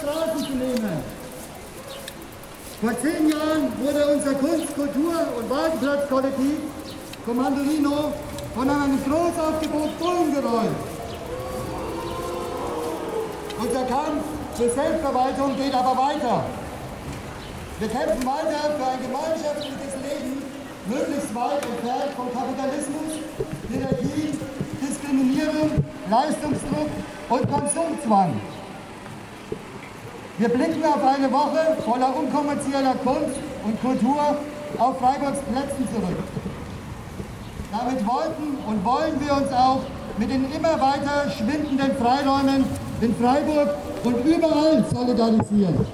Straßen zu nehmen. Vor zehn Jahren wurde unser Kunst-, Kultur- und Wagenplatzkollektiv Kommandolino von einem Großaufgebot Bullen geräumt. Unser Kampf für Selbstverwaltung geht aber weiter. Wir kämpfen weiter für ein gemeinschaftliches Leben, möglichst weit entfernt vom Kapitalismus, Hierarchie, Diskriminierung, Leistungsdruck und Konsumzwang. Wir blicken auf eine Woche voller unkommerzieller Kunst und Kultur auf Freiburgs Plätzen zurück. Damit wollten und wollen wir uns auch mit den immer weiter schwindenden Freiräumen in Freiburg und überall solidarisieren.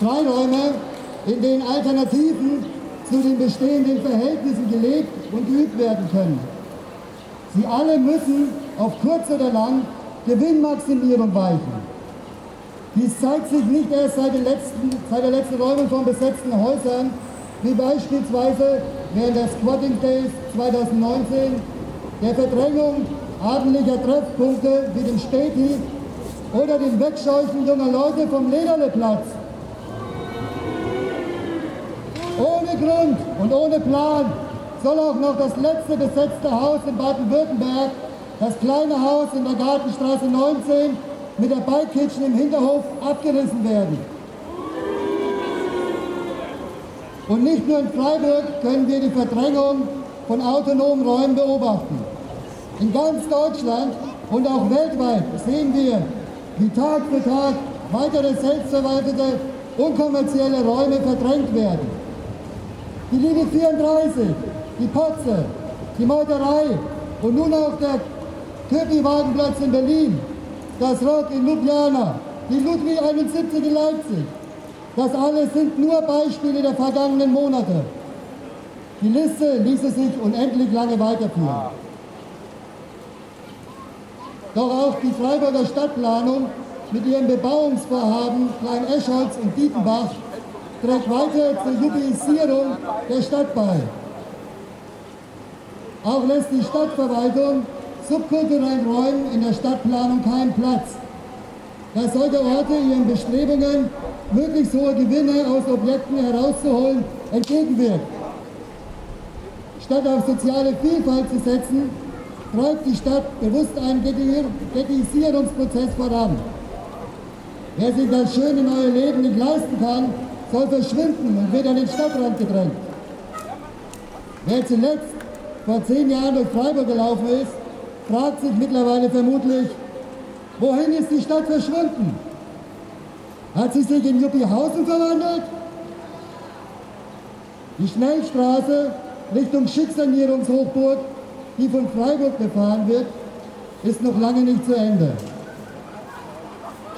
Freiräume, in denen Alternativen zu den bestehenden Verhältnissen gelebt und geübt werden können. Sie alle müssen auf kurz oder lang Gewinnmaximierung weichen. Dies zeigt sich nicht erst seit, letzten, seit der letzten Räumung von besetzten Häusern, wie beispielsweise während der Squatting Days 2019, der Verdrängung abendlicher Treffpunkte wie dem Späti oder dem Wegscheuchen junger Leute vom Lederleplatz. Ohne Grund und ohne Plan soll auch noch das letzte besetzte Haus in Baden-Württemberg, das kleine Haus in der Gartenstraße 19 mit der Bikitchen im Hinterhof abgerissen werden. Und nicht nur in Freiburg können wir die Verdrängung von autonomen Räumen beobachten. In ganz Deutschland und auch weltweit sehen wir, wie Tag für Tag weitere selbstverwaltete, unkommerzielle Räume verdrängt werden. Die Linie 34, die Potze, die Meuterei und nun auch der Köpi-Wagenplatz in Berlin, das Rock in Ljubljana, die Ludwig 71 in Leipzig. Das alles sind nur Beispiele der vergangenen Monate. Die Liste ließe sich unendlich lange weiterführen. Doch auch die Freiburger Stadtplanung mit ihrem Bebauungsvorhaben Klein-Eschholz und Dietenbach trägt weiter zur Jubilisierung der Stadt bei. Auch lässt die Stadtverwaltung subkulturellen Räumen in der Stadtplanung keinen Platz, da solche Orte ihren Bestrebungen, möglichst hohe Gewinne aus Objekten herauszuholen, entgegenwirkt. Statt auf soziale Vielfalt zu setzen, treibt die Stadt bewusst einen Ghettoisierungsprozess voran. Wer sich das schöne neue Leben nicht leisten kann, soll verschwinden und wird an den Stadtrand gedrängt. Wer zuletzt vor zehn Jahren durch Freiburg gelaufen ist, fragt sich mittlerweile vermutlich, wohin ist die Stadt verschwunden? Hat sie sich in Juppihausen verwandelt? Die Schnellstraße Richtung Schicksanierungshochburg, die von Freiburg befahren wird, ist noch lange nicht zu Ende.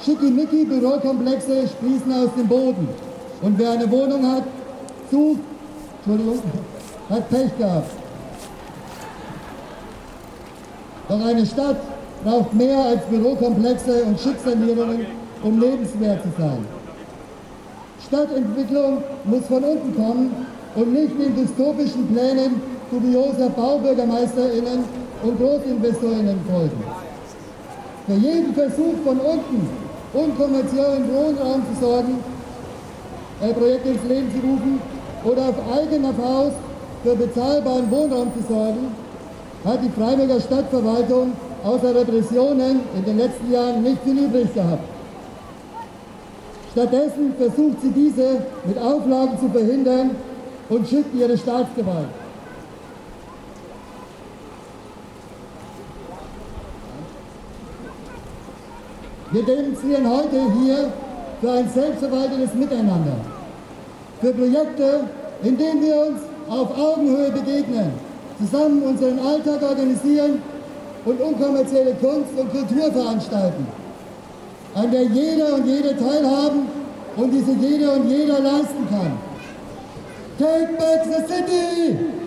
Schickimicki Bürokomplexe sprießen aus dem Boden. Und wer eine Wohnung hat, sucht, Entschuldigung, hat Pech gehabt. Doch eine Stadt braucht mehr als Bürokomplexe und Schicksanierungen, um lebenswert zu sein. Stadtentwicklung muss von unten kommen und nicht den dystopischen Plänen dubioser BaubürgermeisterInnen und GroßinvestorInnen folgen. Für jeden Versuch von unten, unkommerziellen Wohnraum zu sorgen, äh, Projekte ins Leben zu rufen oder auf eigener Faust für bezahlbaren Wohnraum zu sorgen, hat die Freiburger Stadtverwaltung außer Repressionen in den letzten Jahren nicht viel übrig gehabt. Stattdessen versucht sie diese mit Auflagen zu verhindern und schickt ihre Staatsgewalt. Wir demonstrieren heute hier für ein selbstverwaltetes Miteinander, für Projekte, in denen wir uns auf Augenhöhe begegnen, zusammen unseren Alltag organisieren und unkommerzielle Kunst und Kultur veranstalten, an der jeder und jede teilhaben und diese jeder und jeder leisten kann. Take back the city!